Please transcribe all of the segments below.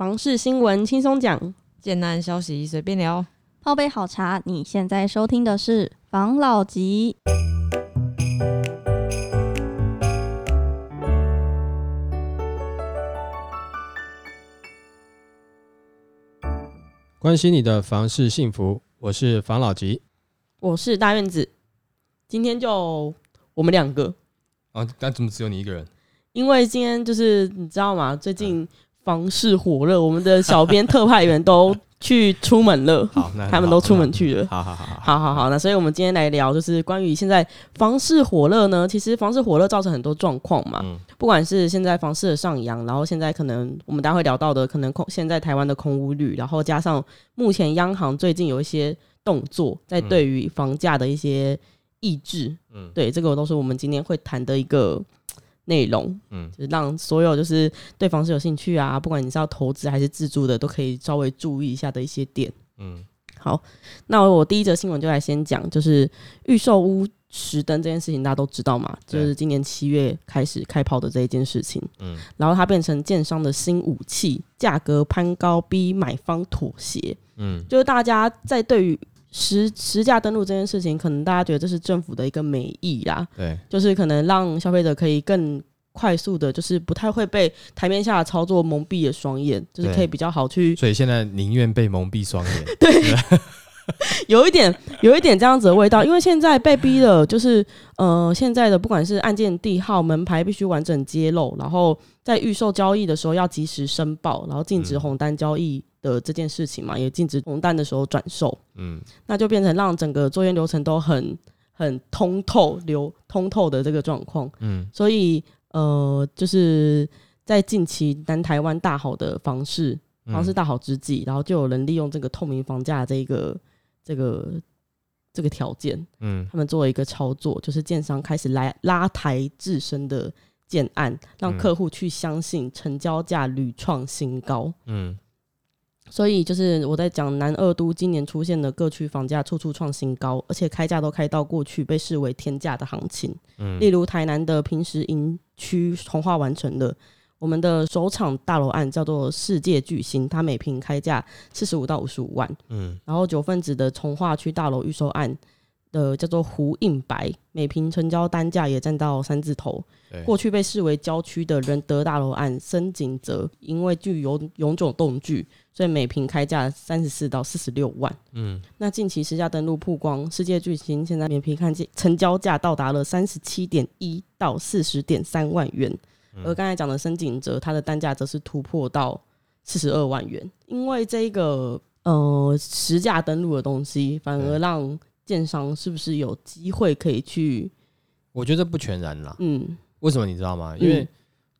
房事新闻轻松讲，简单消息随便聊，泡杯好茶。你现在收听的是房老吉。关心你的房事幸福，我是房老吉。我是大院子。今天就我们两个，啊，但怎么只有你一个人？因为今天就是你知道吗？最近房市火热，我们的小编特派员都去出门了，好，那他们都出门去了。好好好好。好好好，那所以我们今天来聊，就是关于现在房市火热呢。其实房市火热造成很多状况嘛，嗯。不管是现在房市的上扬，然后现在可能我们待会聊到的，可能空现在台湾的空屋率，然后加上目前央行最近有一些动作，在对于房价的一些抑制，嗯。对，这个都是我们今天会谈的一个内容，嗯。就是让所有就是对房市有兴趣啊，不管你是要投资还是自住的，都可以稍微注意一下的一些点。嗯。好，那我第一则新闻就来先讲，就是预售屋实登这件事情，大家都知道嘛，就是今年七月开始开跑的这一件事情，嗯。然后它变成建商的新武器，价格攀高逼买方妥协，嗯。就是大家在对于实实价登录这件事情，可能大家觉得这是政府的一个美意啦，对，就是可能让消费者可以更快速的，就是不太会被台面下的操作蒙蔽了双眼，就是可以比较好去所以现在宁愿被蒙蔽双眼。对有一点有一点这样子的味道，因为现在被逼的，就是呃，现在的不管是案件地号、门牌必须完整揭露，然后在预售交易的时候要及时申报，然后禁止嗯。红单交易的这件事情嘛，也禁止红单的时候转售，嗯。那就变成让整个作业流程都很很通透、流通透的这个状况。嗯。所以呃，就是在近期南台湾大好的房市嗯房市大好之际，然后就有人利用这个透明房价这一个这个这个条件，嗯。他们做了一个操作，就是建商开始来拉抬自身的建案，让嗯。客户去相信成交价屡创新高。嗯所以就是我在讲南二都今年出现的各区房价处处创新高，而且开价都开到过去被视为天价的行情。嗯例如台南的平时营区从化完成的，我们的首场大楼案叫做世界巨星，它每平开价四十五到五十五万。嗯然后九份子的从化区大楼预售案的叫做胡印白，每平成交单价也占到三字头。过去被视为郊区的仁德大楼案深井泽，因为具有永久动距，所以每平开价三十四到四十六万。嗯那近期实价登录曝光，世界巨星现在每平看见成交价到达了三十七点一到四十点三万元，嗯而刚才讲的深井泽，它的单价则是突破到四十二万元。因为这个呃实价登录的东西，反而对让建商是不是有机会可以去我觉得不全然啦。嗯。为什么你知道吗？因为嗯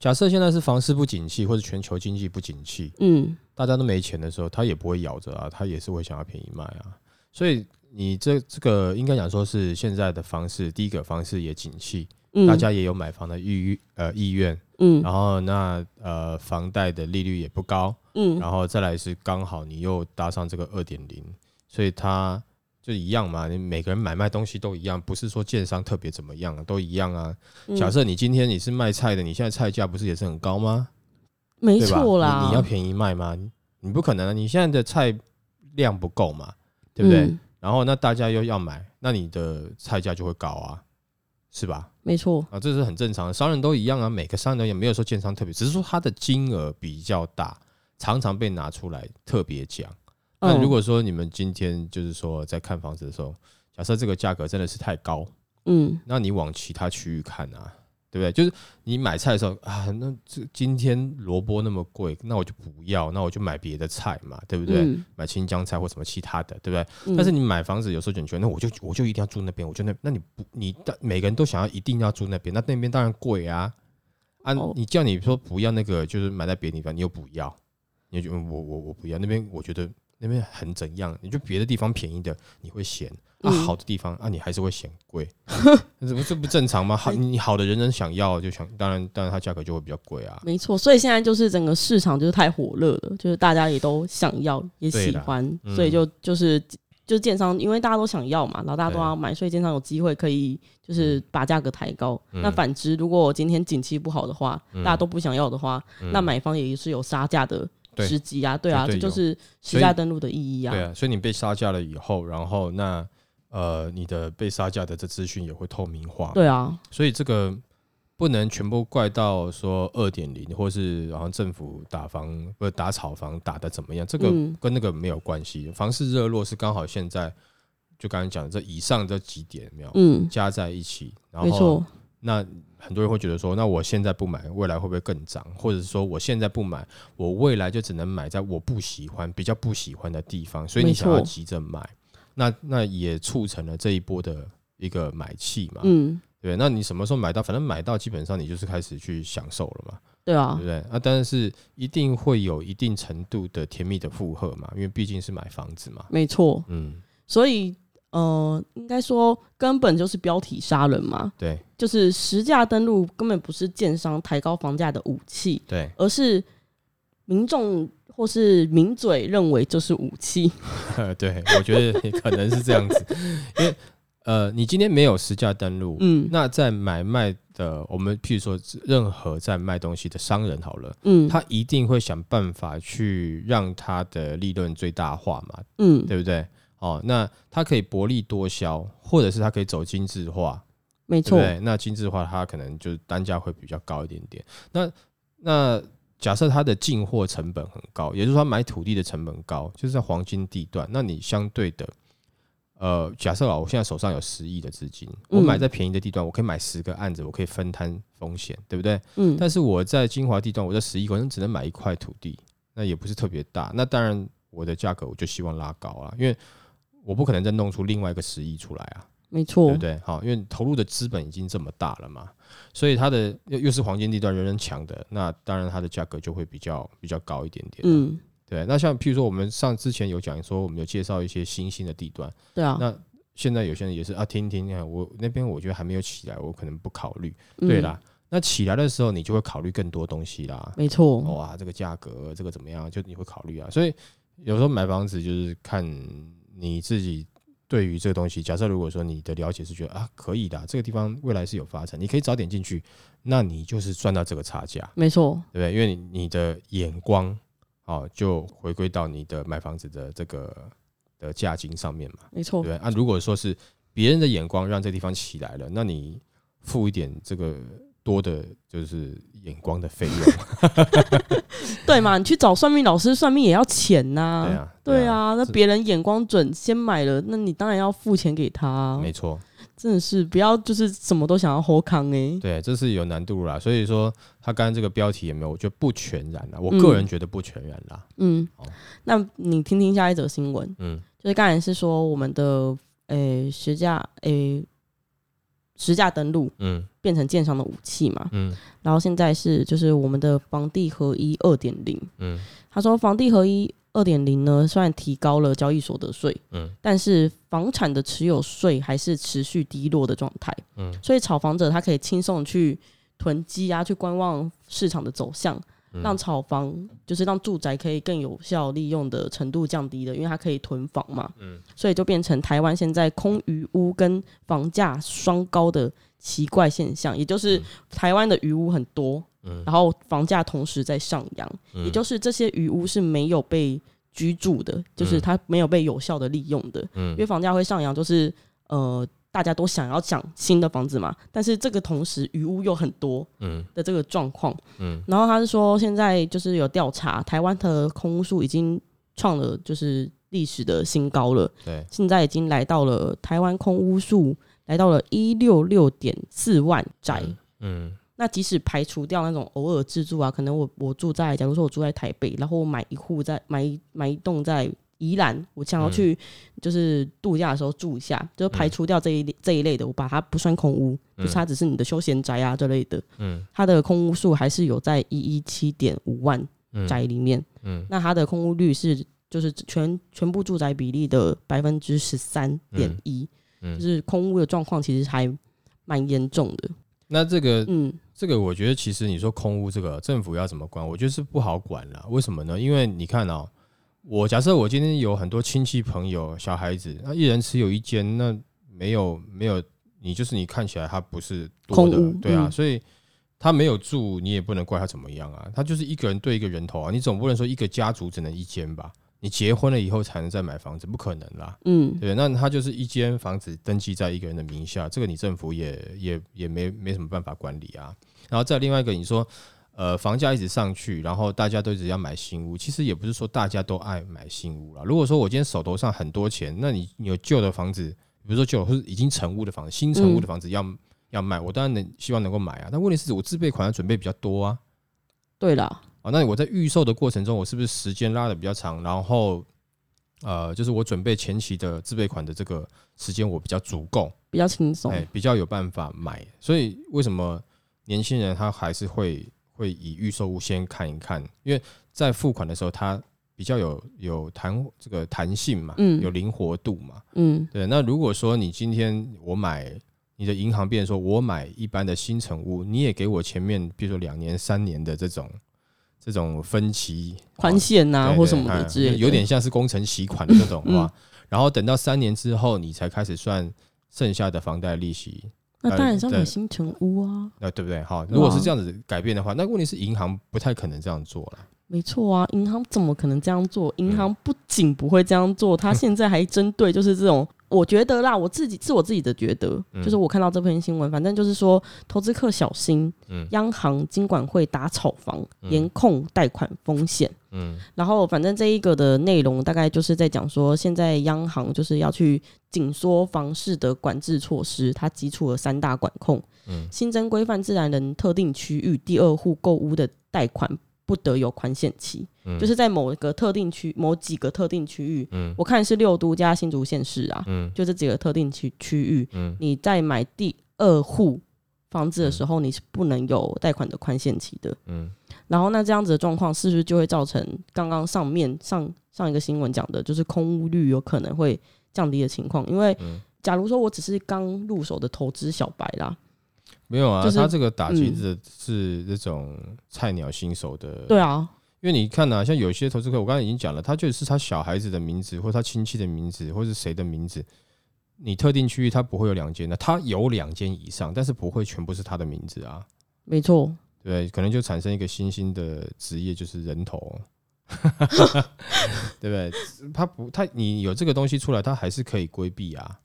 假设现在是房市不景气，或者全球经济不景气，嗯。大家都没钱的时候，他也不会咬着啊，他也是会想要便宜卖啊。所以你这这个应该讲说是现在的房市，第一个房市也景气，嗯，大家也有买房的意呃意愿，嗯。然后那呃房贷的利率也不高，嗯。然后再来是刚好你又搭上这个二点零，所以它就一样嘛，你每个人买卖东西都一样，不是说建商特别怎么样，都一样啊。嗯假设你今天你是卖菜的，你现在菜价不是也是很高吗？没？错啦，你你要便宜卖吗？你你不可能啊，你现在的菜量不够嘛，对不对？嗯然后那大家又要买，那你的菜价就会高啊，是吧？没错，啊，这是很正常的，商人都一样啊，每个商人也没有说建商特别，只是说他的金额比较大，常常被拿出来特别讲。那嗯如果说你们今天就是说在看房子的时候，假设这个价格真的是太高，嗯那你往其他区域看啊，对不对？就是你买菜的时候啊，那这今天萝卜那么贵，那我就不要，那我就买别的菜嘛，对不对？嗯买青江菜或什么其他的，对不对？嗯但是你买房子有时候你觉得，那我就我就一定要住那边，我就那那你不你的每个人都想要一定要住那边，那那边当然贵啊啊！哦你叫你说不要那个，就是买在别的地方，你又不要，你就觉得我我我不要那边，我觉得那边很怎样，你就别的地方便宜的你会嫌啊，嗯。好的地方啊你还是会嫌贵，这不这不正常吗？好，你好的人人想要就想，当然当然它价格就会比较贵啊。没错，所以现在就是整个市场就是太火热了，就是大家也都想要，也喜欢，嗯。所以就就是就是建商，因为大家都想要嘛，然后大家都要买，所以建商有机会可以就是把价格抬高。嗯。那反之，如果今天景气不好的话，嗯。大家都不想要的话，嗯。那买方也是有杀价的对时机啊，对啊，这就是实价登录的意义啊。对啊，所以你被杀价了以后，然后那呃你的被杀价的这资讯也会透明化，对啊，所以这个不能全部怪到说二点零，或是然后政府打房不是打炒房打的怎么样，这个嗯。跟那个没有关系。房市热络是刚好现在就刚才讲的这以上这几点没有、嗯，加在一起，然后，那很多人会觉得说，那我现在不买，未来会不会更涨？或者是说我现在不买，我未来就只能买在我不喜欢、比较不喜欢的地方，所以你想要急着买，那那也促成了这一波的一个买气嘛。嗯，对，那你什么时候买到？反正买到基本上你就是开始去享受了嘛，对啊对不，对？啊，但是一定会有一定程度的甜蜜的负荷嘛，因为毕竟是买房子嘛。没错。嗯，所以呃，应该说根本就是标题杀人嘛，对。就是实价登录根本不是建商抬高房价的武器，对，而是民众或是名嘴认为就是武器。对，我觉得可能是这样子，因为呃，你今天没有实价登录，嗯。那在买卖的，我们譬如说任何在卖东西的商人好了，嗯，他一定会想办法去让他的利润最大化嘛，嗯。对不对？哦，那它可以薄利多销，或者是它可以走精致化，没错，对？那精致化它可能就是单价会比较高一点点。那那假设它的进货成本很高，也就是说买土地的成本高，就是在黄金地段，那你相对的。呃，假设啊，我现在手上有十亿的资金，我嗯买在便宜的地段，我可以买十个案子，我可以分摊风险，对不对？嗯，但是我在精华地段，我这十亿可能只能买一块土地，那也不是特别大。那当然，我的价格我就希望拉高啊，因为我不可能再弄出另外一个十亿出来啊，没错，对不对？好，因为投入的资本已经这么大了嘛，所以它的又又是黄金地段，人人抢的，那当然它的价格就会比较比较高一点点。嗯，对。那像譬如说我们上之前有讲说，我们有介绍一些新兴的地段，对啊，那现在有些人也是啊，听一听，啊我那边我觉得还没有起来，我可能不考虑。嗯对啦，，那起来的时候，你就会考虑更多东西啦。没错，哇，这个价格，这个怎么样？就你会考虑啊。所以有时候买房子就是看你自己对于这个东西。假设如果说你的了解是觉得啊可以的，这个地方未来是有发展，你可以早点进去，那你就是赚到这个差价，没错，对不对？因为你你的眼光哦，就回归到你的买房子的这个的价金上面嘛。没错对，啊，如果说是别人的眼光让这地方起来了，那你付一点这个多的，就是眼光的费用。对嘛？你去找算命老师算命也要钱呐、对啊，对，啊，那别人眼光准，先买了，那你当然要付钱给他啊。没错，真的是不要就是什么都想要后康哎。对，这是有难度啦。所以说，他刚刚这个标题也没有？我觉得不全然啦，我嗯个人觉得不全然啦。嗯哦，那你听听下一则新闻，嗯就是刚才是说我们的诶实价诶实价登录嗯变成建商的武器嘛，嗯。然后现在是就是我们的房地合一二点零，嗯。他说房地合一二点零呢，虽然提高了交易所得税，嗯。但是房产的持有税还是持续低落的状态，嗯。所以炒房者他可以轻松去囤积啊，去观望市场的走向，嗯让炒房就是让住宅可以更有效利用的程度降低的，因为它可以囤房嘛，嗯。所以就变成台湾现在空余屋跟房价双高的奇怪现象，也就是嗯。台湾的余屋很多，嗯。然后房价同时在上扬，嗯。也就是这些余屋是没有被居住的，就是它没有被有效的利用的，嗯。因为房价会上扬，就是呃大家都想要抢新的房子嘛，但是这个同时余屋又很多嗯。的这个状况，嗯。然后他是说现在就是有调查，台湾的空屋数已经创了就是历史的新高了，对，现在已经来到了台湾空屋数来到了一六六点四万宅。嗯。那即使排除掉那种偶尔自住啊，可能我我住在，假如说我住在台北，然后我买一户在买一买一栋在宜兰，我想要嗯。去就是度假的时候住一下，就排除掉这一类这一类的，我把它不算空屋，嗯。就是它只是你的休闲宅啊这类的，嗯。它的空屋数还是有在一一七点五万嗯。宅里面，嗯。那它的空屋率是就是全全部住宅比例的百分之十三点一，嗯。就是空屋的状况其实还蛮严重的，那这个嗯。这个我觉得其实你说空屋这个政府要怎么管，我觉得是不好管了。为什么呢？因为你看哦，我假设我今天有很多亲戚朋友、小孩子，那一人持有一间，那没有没有，你就是你看起来他不是多的，对啊，嗯所以他没有住，你也不能怪他怎么样啊，他就是一个人对一个人头啊，你总不能说一个家族只能一间吧？你结婚了以后才能再买房子，不可能啦。嗯，对，那他就是一间房子登记在一个人的名下，这个你政府也也也没没什么办法管理啊。然后再另外一个，你说呃房价一直上去，然后大家都一直要买新屋，其实也不是说大家都爱买新屋啦。如果说我今天手头上很多钱，那你你有旧的房子，比如说旧或者已经成屋的房子、新成屋的房子要、要卖，我当然能希望能够买啊。但问题是我自备款要准备比较多啊。对啦，啊，那我在预售的过程中，我是不是时间拉的比较长？然后，呃，就是我准备前期的自备款的这个时间，我比较足够，比较轻松。哎，比较有办法买。所以为什么年轻人他还是会会以预售屋先看一看？因为在付款的时候，它比较有有弹这个弹性嘛，嗯有灵活度嘛。嗯对，那如果说你今天我买你的银行，变成说我买一般的新城屋，你也给我前面比如说两年、三年的这种这种分期宽限呐、或什么的哎之类的，有点像是工程期款的这种嗯话，然后等到三年之后，你才开始算剩下的房贷利息，那当然是要买新城屋啊，那对不对？好，如果是这样子改变的话，那问题是银行不太可能这样做了。没错啊，银行怎么可能这样做？嗯银行不仅不会这样做，他现在还针对就是这种，我觉得啦，我自己是我自己的觉得，嗯就是我看到这篇新闻，反正就是说投资客小心，嗯央行金管会打炒房，嗯严控贷款风险。嗯。然后反正这一个的内容大概就是在讲说，现在央行就是要去紧缩房市的管制措施，它基础了三大管控，嗯。新增规范自然人特定区域第二户购屋的贷款不得有宽限期，嗯。就是在某一个特定区、某几个特定区域，嗯。我看是六都加新竹县市啊，嗯。就这几个特定区区域，嗯。你在买第二户房子的时候，你是不能有贷款的宽限期的。嗯然后那这样子的状况，是不是就会造成刚刚上面上上一个新闻讲的，就是空屋率有可能会降低的情况？因为嗯假如说我只是刚入手的投资小白啦，没有啊，就是他这个打击嗯的是这种菜鸟新手的，对啊，因为你看啊，像有些投资客，我刚才已经讲了，他就是他小孩子的名字，或他亲戚的名字，或是谁的名字。你特定区域他不会有两间的，他有两间以上，但是不会全部是他的名字啊，没错，对？可能就产生一个新兴的职业，就是人头，对不对？他不，他你有这个东西出来，他还是可以规避啊，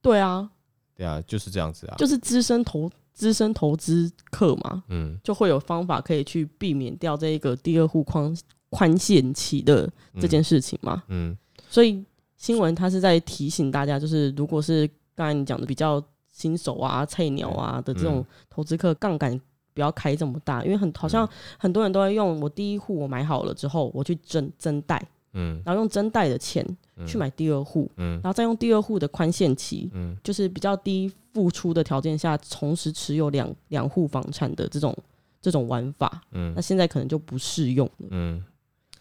对啊，对啊，就是这样子啊，就是资深投资深投资客嘛，嗯，就会有方法可以去避免掉这一个第二户宽宽限期的这件事情嘛。嗯，所以新闻它是在提醒大家，就是如果是刚才你讲的比较新手啊、菜鸟啊的这种嗯投资客，杠杆不要开这么大，因为很好像很多人都会用我第一户我买好了之后，我去增增贷，嗯。然后用增贷的钱嗯。去买第二户，嗯。然后再用第二户的宽限期，嗯。就是比较低付出的条件下，同时持有两两户房产的这种这种玩法，嗯。那现在可能就不适用了。嗯，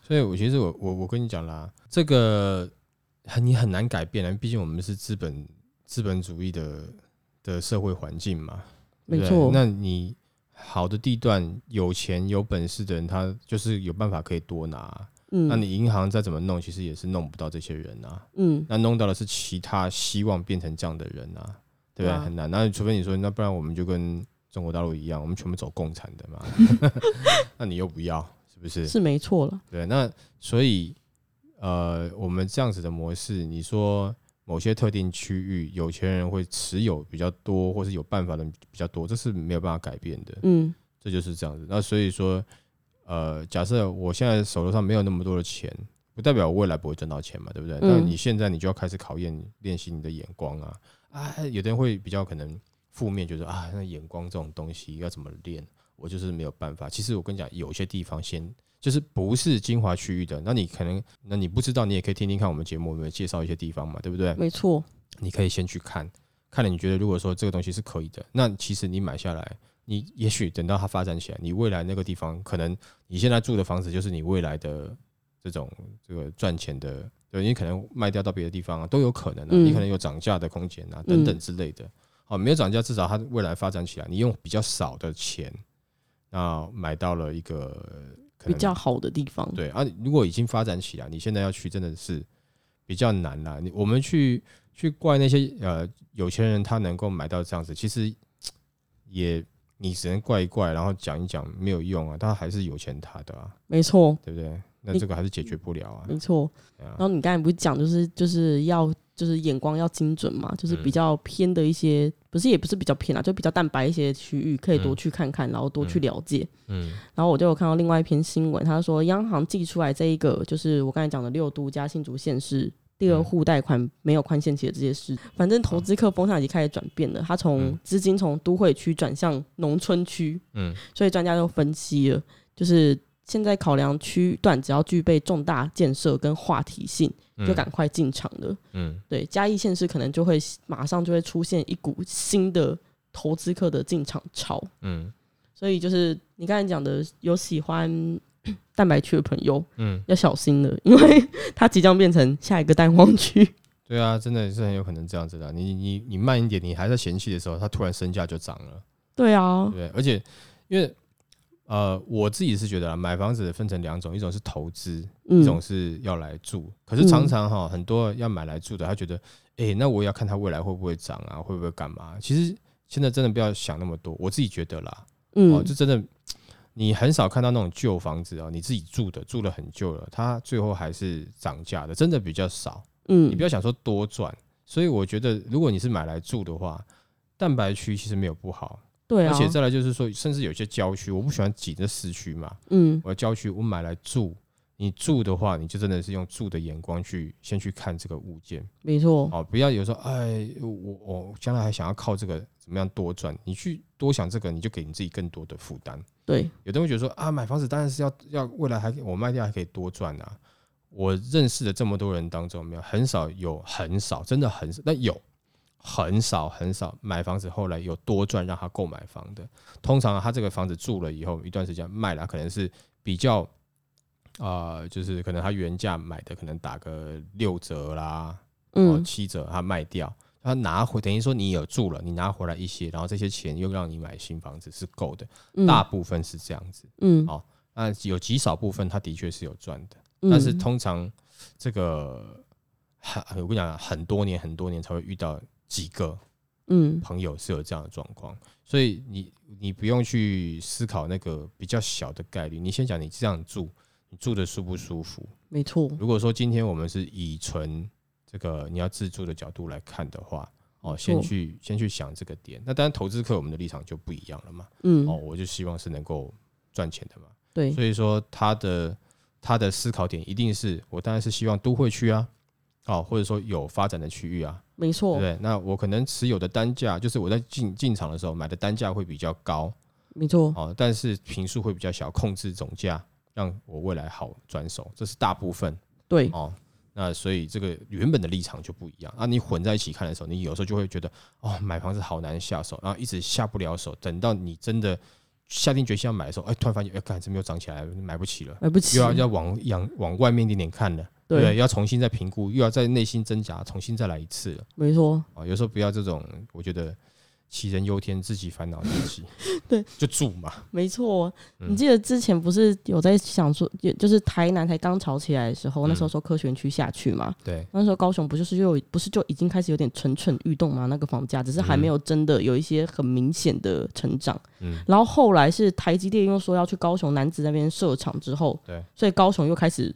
所以我其实我我我跟你讲啦，这个很你很难改变啊，毕竟我们是资本资本主义的的社会环境嘛，没错。那你好的地段，有钱有本事的人，他就是有办法可以多拿啊。嗯，那你银行再怎么弄，其实也是弄不到这些人啊。嗯那弄到的是其他希望变成这样的人啊，对不对？对啊很难。那除非你说，那不然我们就跟中国大陆一样，我们全部走共产的嘛。那你又不要，是不是？是没错了。对，那所以呃，我们这样子的模式，你说某些特定区域有钱人会持有比较多，或是有办法的比较多，这是没有办法改变的，嗯这就是这样子。那所以说，呃，假设我现在手头上没有那么多的钱，不代表我未来不会赚到钱嘛，对不对？嗯那你现在你就要开始考验练习你的眼光啊啊！有的人会比较可能负面，觉得啊，那眼光这种东西要怎么练？我就是没有办法。其实我跟你讲，有些地方先就是不是精华区域的，那你可能那你不知道，你也可以听听看我们节目，我们有介绍一些地方嘛，对不对？没错。你可以先去看，看了你觉得如果说这个东西是可以的，那其实你买下来，你也许等到它发展起来，你未来那个地方可能你现在住的房子就是你未来的这种这个赚钱的，对你可能卖掉到别的地方啊，都有可能啊，嗯你可能有涨价的空间啊，等等之类的。好，没有涨价，至少它未来发展起来，你用比较少的钱，那买到了一个比较好的地方。对啊，如果已经发展起来，你现在要去真的是比较难啦。你我们去去怪那些呃有钱人他能够买到这样子，其实也你只能怪一怪，然后讲一讲没有用啊，他还是有钱他的啊，没错，对不对？那这个还是解决不了啊。没错。然后你刚才不是讲，就是就是要就是眼光要精准嘛，就是比嗯较偏的一些，不是也不是比较偏啊，就比较蛋白一些区域，可以多嗯去看看，然后多去了解。嗯然后我就有看到另外一篇新闻，他说央行寄出来这一个，就是我刚才讲的六都加新竹县市第二嗯户贷款没有宽限期的这些事，反正投资客风向已经开始转变了，他从嗯资金从都会区转向农村区，嗯所以专家就分析了，就是现在考量区段只要具备重大建设跟话题性，嗯，就赶快进场了。嗯对，嘉义县市可能就会马上就会出现一股新的投资客的进场潮。嗯所以就是你刚才讲的，有喜欢 蛋白区的朋友嗯，要小心了，因为它即将变成下一个蛋黄区。对啊，真的是很有可能这样子的啊。你你你慢一点，你还在嫌弃的时候，它突然身价就涨了，对啊，对？而且因为呃，我自己是觉得啊，买房子分成两种，一种是投资，一种嗯，是要来住。可是常常哈，很多要买来住的，他觉得，哎、那我也要看它未来会不会涨啊，会不会干嘛？其实现在真的不要想那么多，我自己觉得啦，哦，嗯就真的，你很少看到那种旧房子哦，你自己住的，住了很久了，它最后还是涨价的，真的比较少。嗯你嗯不要想说多赚，所以我觉得，如果你是买来住的话，蛋白区其实没有不好，对啊，而且再来就是说，甚至有些郊区，我不喜欢挤着市区嘛，嗯。我要郊区我买来住，你住的话，你就真的是用住的眼光去先去看这个物件没错，哦，不要有时候哎，我我将来还想要靠这个怎么样多赚，你去多想这个，你就给你自己更多的负担。对，有的人会觉得说啊，买房子当然是要要未来还我卖掉还可以多赚啊。我认识的这么多人当中，没有？很少有很少，真的很少，但有很少很少买房子后来有多赚让他购买房的。通常他这个房子住了以后一段时间卖了，可能是比较啊、呃就是可能他原价买的可能打个六折啦，哦嗯七折他卖掉，他拿回等于说你有住了，你拿回来一些，然后这些钱又让你买新房子是够的，嗯。大部分是这样子。嗯。好那有极少部分，他的确是有赚的，嗯。但是通常这个很，我跟你讲啊，很多年很多年才会遇到几个嗯朋友是有这样的状况，所以你你不用去思考那个比较小的概率，你先讲你这样住，你住的舒不舒服？没错，如果说今天我们是以纯这个你要自住的角度来看的话，哦，先去先去想这个点。那当然，投资客我们的立场就不一样了嘛。嗯哦，我就希望是能够赚钱的嘛。对，所以说他的他的思考点一定是我当然是希望都会区啊，哦，或者说有发展的区域啊，没错不，对？那我可能持有的单价，就是我在进进场的时候买的单价会比较高没错，哦，但是平数会比较小，控制总价，让我未来好转手，这是大部分对，哦。那所以这个原本的立场就不一样啊，你混在一起看的时候，你有时候就会觉得哦，买房子好难下手，然后一直下不了手，等到你真的下定决心要买的时候，哎，突然发现，哎，看，怎么又涨起来了，买不起了。买不起又，要要往往往外面一点点看了，对对？要重新再评估，又要在内心挣扎，重新再来一次了没错，啊！有时候不要这种，我觉得杞人忧天，自己烦恼自己。对，就住嘛。没错。嗯你记得之前不是有在想说，也就是台南才刚炒起来的时候，那时候嗯说科学园区下去嘛，对，那时候高雄不就是又不是就已经开始有点蠢蠢欲动嘛？那个房价只是还嗯没有真的有一些很明显的成长。嗯，然后后来是台积电又说要去高雄南子那边设厂之后，对，所以高雄又开始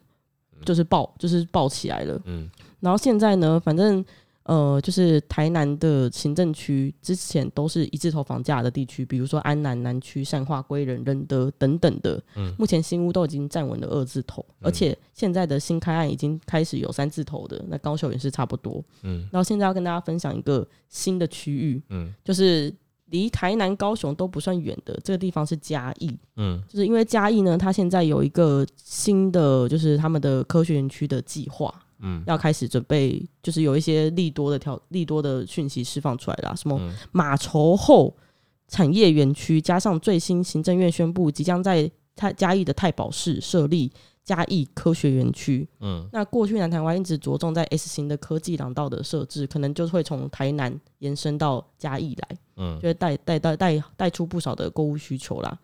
就是爆就是爆起来了。嗯然后现在呢，反正呃，就是台南的行政区之前都是一字头房价的地区，比如说安南南区、善化、归仁、仁德等等的。嗯目前新屋都已经站稳了二字头，而且现在的新开案已经开始有三字头的，那高雄也是差不多。嗯然后现在要跟大家分享一个新的区域，嗯就是离台南、高雄都不算远的这个地方是嘉义。嗯就是因为嘉义呢，它现在有一个新的，就是他们的科学园区的计划，嗯要开始准备，就是有一些利多的条利多的讯息释放出来啦，什么嗯马稠后产业园区，加上最新行政院宣布即将在太嘉义的太保市设立嘉义科学园区。嗯那过去南台湾一直着重在 S 型的科技廊道的设置，可能就会从台南延伸到嘉义来。嗯就会带带带带带出不少的购物需求啦。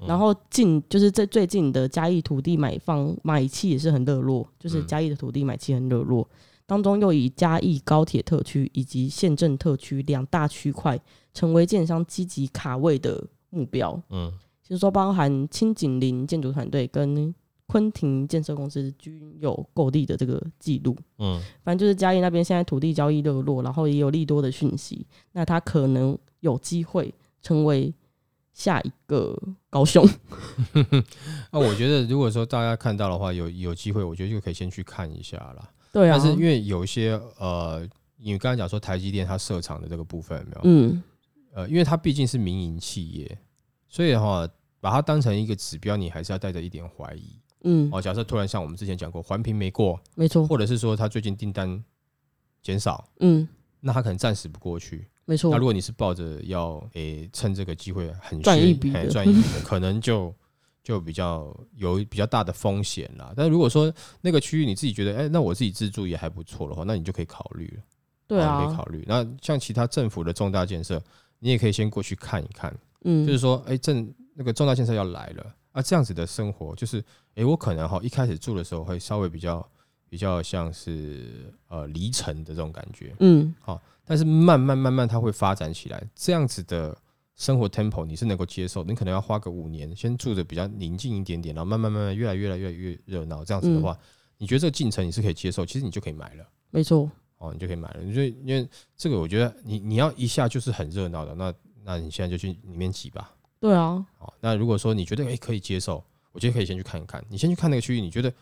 嗯然后近就是在最近的嘉义土地买方买气也是很热络，就是嗯嘉义的土地买气很热络，当中又以嘉义高铁特区以及县政特区两大区块成为建商积极卡位的目标，嗯就是说包含清景林建筑团队跟昆庭建设公司均有购地的这个记录。嗯反正就是嘉义那边现在土地交易热络，然后也有利多的讯息，那它可能有机会成为下一个高雄。那 我觉得如果说大家看到的话，有有机会，我觉得就可以先去看一下啦。对啊，但是因为有一些呃，你刚才讲说台积电它设厂的这个部分有没有？嗯呃，因为它毕竟是民营企业，所以的话把它当成一个指标，你还是要带着一点怀疑。嗯，哦，假设突然像我们之前讲过，环评没过，没错，或者是说他最近订单减少，嗯，那他可能暂时不过去。没错那如，果你是抱着要诶、趁这个机会很赚炫一笔的嘿赚一笔的，可能就就比较有比较大的风险啦。但如果说那个区域你自己觉得，哎、那我自己自住也还不错的话，那你就可以考虑了。对啊可以啊，考虑。那像其他政府的重大建设，你也可以先过去看一看，嗯，就是说，哎、政那个重大建设要来了啊，这样子的生活，就是，哎、我可能哈一开始住的时候会稍微比较比较像是呃离城的这种感觉，嗯，好但是慢慢慢慢它会发展起来，这样子的生活 tempo 你是能够接受，你可能要花个五年，先住的比较宁静一点点，然后慢慢慢慢越来越来越来越热闹，这样子的话，你觉得这个进程你是可以接受，其实你就可以买了。没错，哦，你就可以买了。你就因为这个，我觉得你你要一下就是很热闹的，那那你现在就去里面挤吧。对啊，哦，那如果说你觉得诶可以接受，我觉得可以先去看一看。你先去看那个区域，你觉得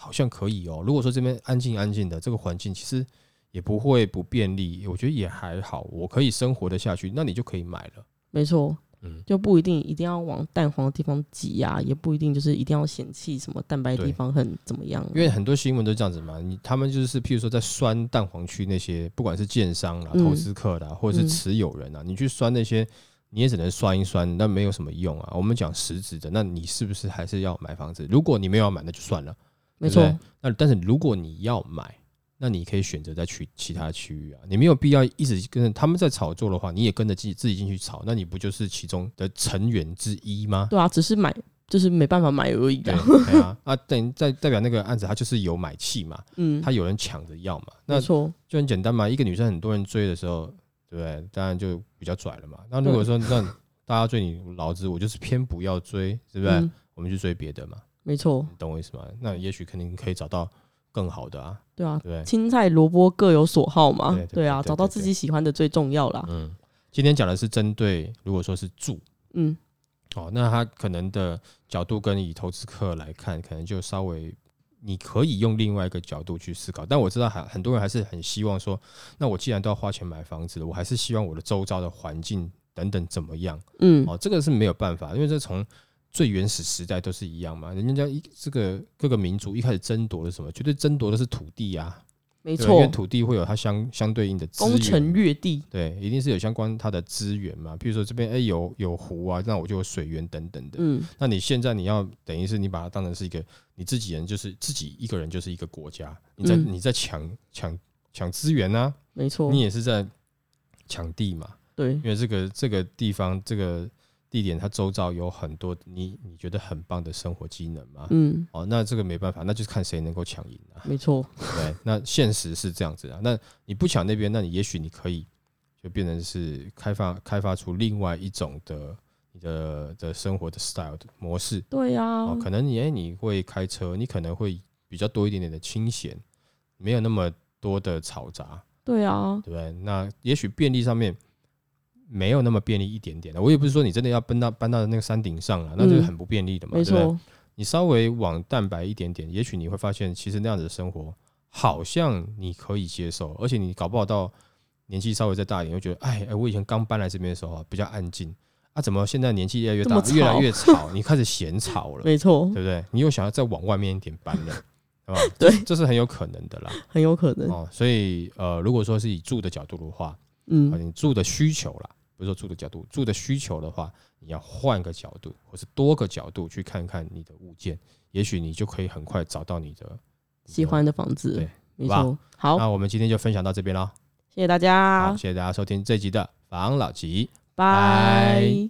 好像可以哦。如果说这边安静安静的，这个环境其实也不会不便利，我觉得也还好，我可以生活的下去，那你就可以买了。没错，嗯，就不一定一定要往蛋黄的地方挤啊，也不一定就是一定要嫌弃什么蛋白地方很怎么样啊，因为很多新闻都这样子嘛，你他们就是譬如说在酸蛋黄区那些，不管是建商啦、嗯投资客啦，或者是嗯持有人啊，你去酸那些，你也只能酸一酸，那没有什么用啊。我们讲实质的，那你是不是还是要买房子？如果你没有要买，那就算了。没错，那但是如果你要买，那你可以选择再去其他区域啊，你没有必要一直跟着他们在炒作的话，你也跟着自己自己进去炒，那你不就是其中的成员之一吗？对啊，只是买就是没办法买而已对啊，对啊，啊，等代代表那个案子，他就是有买气嘛，嗯，他有人抢着要嘛，那没错，就很简单嘛。一个女生很多人追的时候，对不对？当然就比较拽了嘛。那如果说 让大家追你，老子我就是偏不要追，是不是？嗯，我们去追别的嘛，没错，你懂我意思吗？那也许肯定可以找到更好的啊，对啊对，青菜萝卜各有所好嘛对，对对啊，找到自己喜欢的最重要啦，嗯，今天讲的是针对如果说是住嗯，哦，那他可能的角度跟以投资客来看，可能就稍微。你可以用另外一个角度去思考，但我知道还很多人还是很希望说，那我既然都要花钱买房子了，我还是希望我的周遭的环境等等怎么样？嗯，哦，这个是没有办法，因为这从最原始时代都是一样嘛。人家一这个各个民族一开始争夺的什么，绝对争夺的是土地啊，没对吧因为，土地会有它相相对应的资攻城源，略地，对，一定是有相关它的资源嘛。比如说这边哎、有有湖啊，那我就有水源等等的。嗯，那你现在你要等于是你把它当成是一个你自己人，就是自己一个人就是一个国家，你在、嗯你在抢抢抢资源啊，没错你，也是在抢地嘛。对，因为这个这个地方这个地点，它周遭有很多你你觉得很棒的生活机能嘛。嗯，哦，那这个没办法，那就是看谁能够抢赢啊。没错，对，那现实是这样子啊。那你不抢那边，那你也许你可以就变成是开发开发出另外一种的你的的生活的 style 的模式。对呀哦，，可能你哎你会开车，你可能会比较多一点点的清闲，没有那么多的嘈杂。对啊，对不对？那也许便利上面没有那么便利一点点的。我也不是说你真的要搬到搬到那个山顶上了，那就是很不便利的嘛，没对不对？你稍微往蛋白一点点，也许你会发现，其实那样子的生活好像你可以接受，而且你搞不好到年纪稍微再大一点，会觉得，哎哎，我以前刚搬来这边的时候啊比较安静啊，怎么现在年纪越来越大越来越吵，你开始嫌吵了，没错，对不对？你又想要再往外面一点搬了。对吧？对这，是很有可能的啦。很有可能，哦，所以呃，如果说是以住的角度的话，啊，嗯，你住的需求啦，不是说住的角度，住的需求的话，你要换个角度，或是多个角度去看看你的物件，也许你就可以很快找到你的喜。欢的房子对，没错，好，那我们今天就分享到这边了，谢谢大家好，家谢，谢大家收听这集的房老吉。拜。